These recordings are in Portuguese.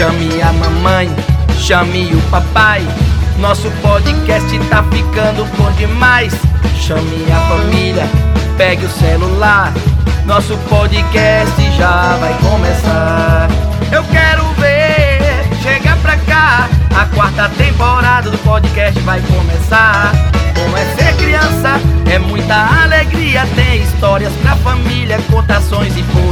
Chame a mamãe, chame o papai. Nosso podcast tá ficando bom demais. Chame a família, pegue o celular. Nosso podcast já vai começar. Eu quero ver, chega pra cá. A quarta temporada do podcast vai começar. Como é ser criança, é muita alegria. Tem histórias pra família, contações e poesias.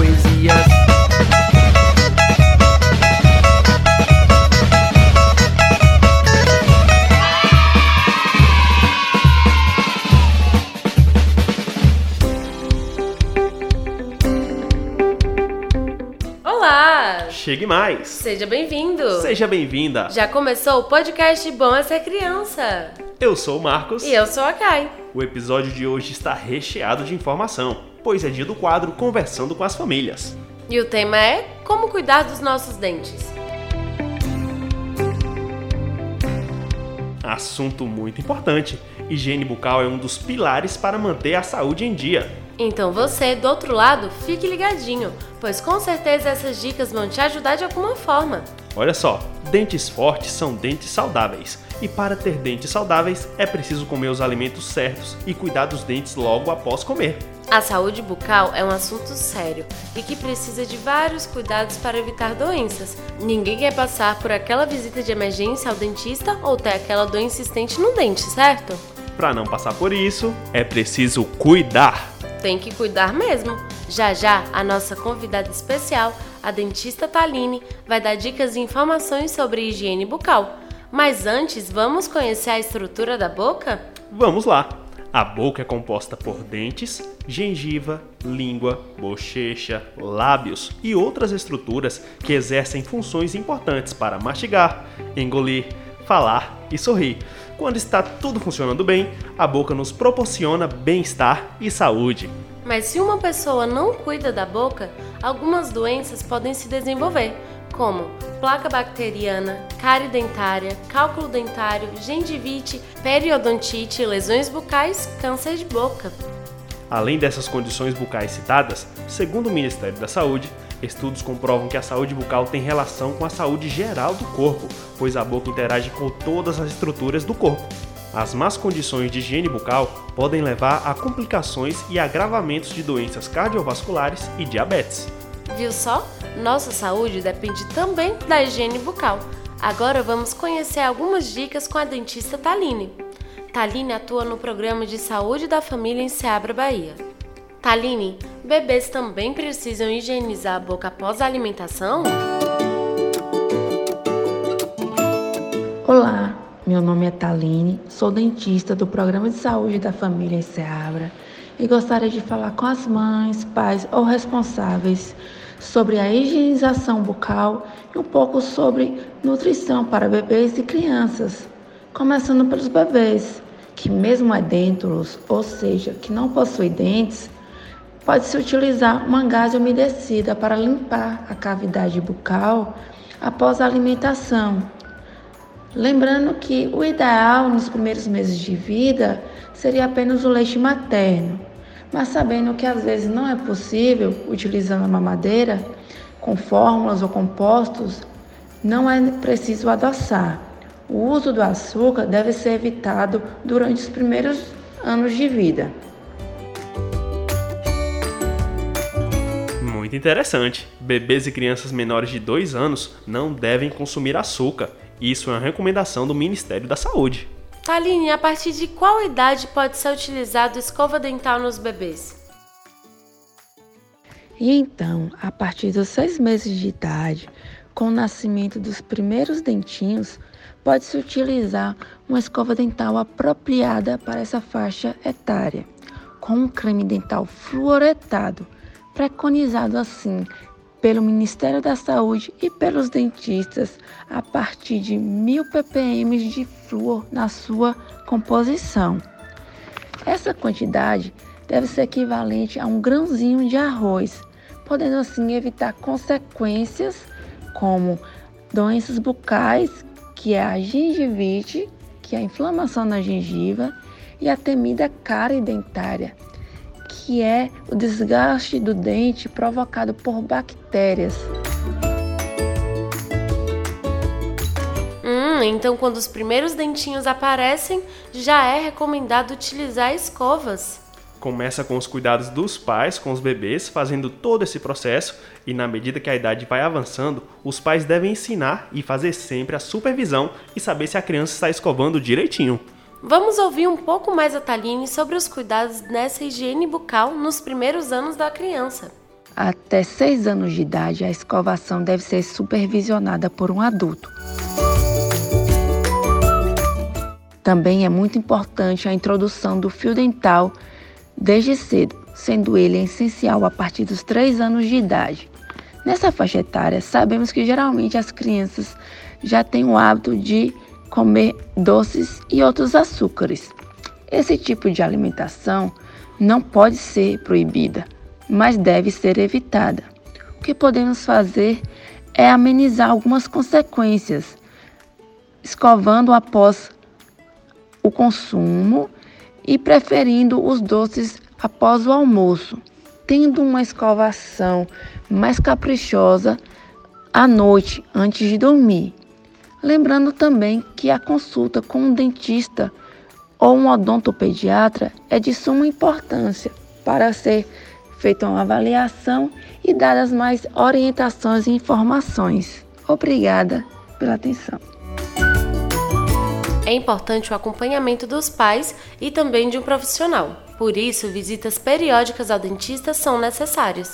Olá! Chegue mais! Seja bem-vindo! Seja bem-vinda! Já começou o podcast Bom é Ser Criança. Eu sou o Marcos E eu sou a Kai. o episódio de hoje está recheado de informação, pois é dia do quadro Conversando com as Famílias. E o tema é Como Cuidar dos Nossos Dentes. Assunto muito importante. Higiene bucal é um dos pilares para manter a saúde em dia. Então você, do outro lado, fique ligadinho, pois com certeza essas dicas vão te ajudar de alguma forma. Olha só, dentes fortes são dentes saudáveis. E para ter dentes saudáveis, é preciso comer os alimentos certos e cuidar dos dentes logo após comer. A saúde bucal é um assunto sério e que precisa de vários cuidados para evitar doenças. Ninguém quer passar por aquela visita de emergência ao dentista ou ter aquela dor insistente no dente, certo? Para não passar por isso, é preciso cuidar. Tem que cuidar mesmo. Já já, a nossa convidada especial, a dentista Taline, vai dar dicas e informações sobre higiene bucal. Mas antes, vamos conhecer a estrutura da boca? Vamos lá! A boca é composta por dentes, gengiva, língua, bochecha, lábios e outras estruturas que exercem funções importantes para mastigar, engolir, falar e sorrir. Quando está tudo funcionando bem, a boca nos proporciona bem-estar e saúde. Mas se uma pessoa não cuida da boca, algumas doenças podem se desenvolver, como placa bacteriana, cárie dentária, cálculo dentário, gengivite, periodontite, lesões bucais, câncer de boca. Além dessas condições bucais citadas, segundo o Ministério da Saúde, estudos comprovam que a saúde bucal tem relação com a saúde geral do corpo, pois a boca interage com todas as estruturas do corpo. As más condições de higiene bucal podem levar a complicações e agravamentos de doenças cardiovasculares e diabetes. Viu só? Nossa saúde depende também da higiene bucal. Agora vamos conhecer algumas dicas com a dentista Taline. Taline atua no programa de saúde da família em Seabra, Bahia. Taline, bebês também precisam higienizar a boca após a alimentação? Olá, meu nome é Taline, sou dentista do Programa de Saúde da Família Seabra e gostaria de falar com as mães, pais ou responsáveis sobre a higienização bucal e um pouco sobre nutrição para bebês e crianças. Começando pelos bebês, que mesmo edêntulos, ou seja, que não possuem dentes, pode-se utilizar uma gaze umedecida para limpar a cavidade bucal após a alimentação. Lembrando que o ideal nos primeiros meses de vida seria apenas o leite materno, mas sabendo que às vezes não é possível utilizando a mamadeira com fórmulas ou compostos, não é preciso adoçar. O uso do açúcar deve ser evitado durante os primeiros anos de vida. Muito interessante. Bebês e crianças menores de 2 anos não devem consumir açúcar. Isso é uma recomendação do Ministério da Saúde. Taline, a partir de qual idade pode ser utilizado escova dental nos bebês? E então, a partir dos seis meses de idade, com o nascimento dos primeiros dentinhos, pode-se utilizar uma escova dental apropriada para essa faixa etária, com um creme dental fluoretado, preconizado assim pelo Ministério da Saúde e pelos dentistas a partir de 1000 ppm de flúor na sua composição. Essa quantidade deve ser equivalente a um grãozinho de arroz, podendo assim evitar consequências como doenças bucais, que é a gengivite, que é a inflamação na gengiva, e a temida cárie dentária, que é o desgaste do dente provocado por bactérias. então quando os primeiros dentinhos aparecem, já é recomendado utilizar escovas. Começa com os cuidados dos pais com os bebês, fazendo todo esse processo, e na medida que a idade vai avançando, os pais devem ensinar e fazer sempre a supervisão e saber se a criança está escovando direitinho. Vamos ouvir um pouco mais a Taline sobre os cuidados nessa higiene bucal nos primeiros anos da criança. Até 6 anos de idade, a escovação deve ser supervisionada por um adulto. Também é muito importante a introdução do fio dental desde cedo, sendo ele essencial a partir dos 3 anos de idade. Nessa faixa etária, sabemos que geralmente as crianças já têm o hábito de comer doces e outros açúcares. Esse tipo de alimentação não pode ser proibida, mas deve ser evitada. O que podemos fazer é amenizar algumas consequências, escovando após o consumo e preferindo os doces após o almoço, tendo uma escovação mais caprichosa à noite antes de dormir. Lembrando também que a consulta com um dentista ou um odontopediatra é de suma importância para ser feita uma avaliação e dadas mais orientações e informações. Obrigada pela atenção. É importante o acompanhamento dos pais e também de um profissional. Por isso, visitas periódicas ao dentista são necessárias.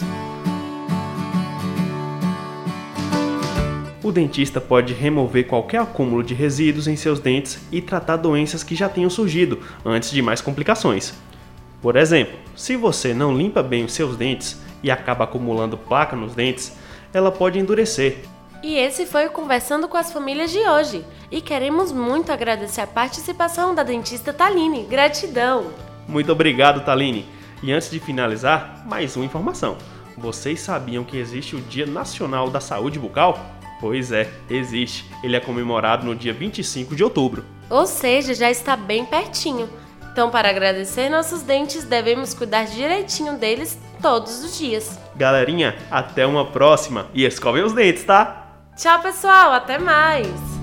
O dentista pode remover qualquer acúmulo de resíduos em seus dentes e tratar doenças que já tenham surgido antes de mais complicações. Por exemplo, se você não limpa bem os seus dentes e acaba acumulando placa nos dentes, ela pode endurecer e esse foi o Conversando com as Famílias de hoje. E queremos muito agradecer a participação da dentista Taline. Gratidão! Muito obrigado, Taline. E antes de finalizar, mais uma informação. Vocês sabiam que existe o Dia Nacional da Saúde Bucal? Pois é, existe. Ele é comemorado no dia 25 de outubro. Ou seja, já está bem pertinho. Então, para agradecer nossos dentes, devemos cuidar direitinho deles todos os dias. Galerinha, até uma próxima e escovem os dentes, tá? Tchau, pessoal. Até mais.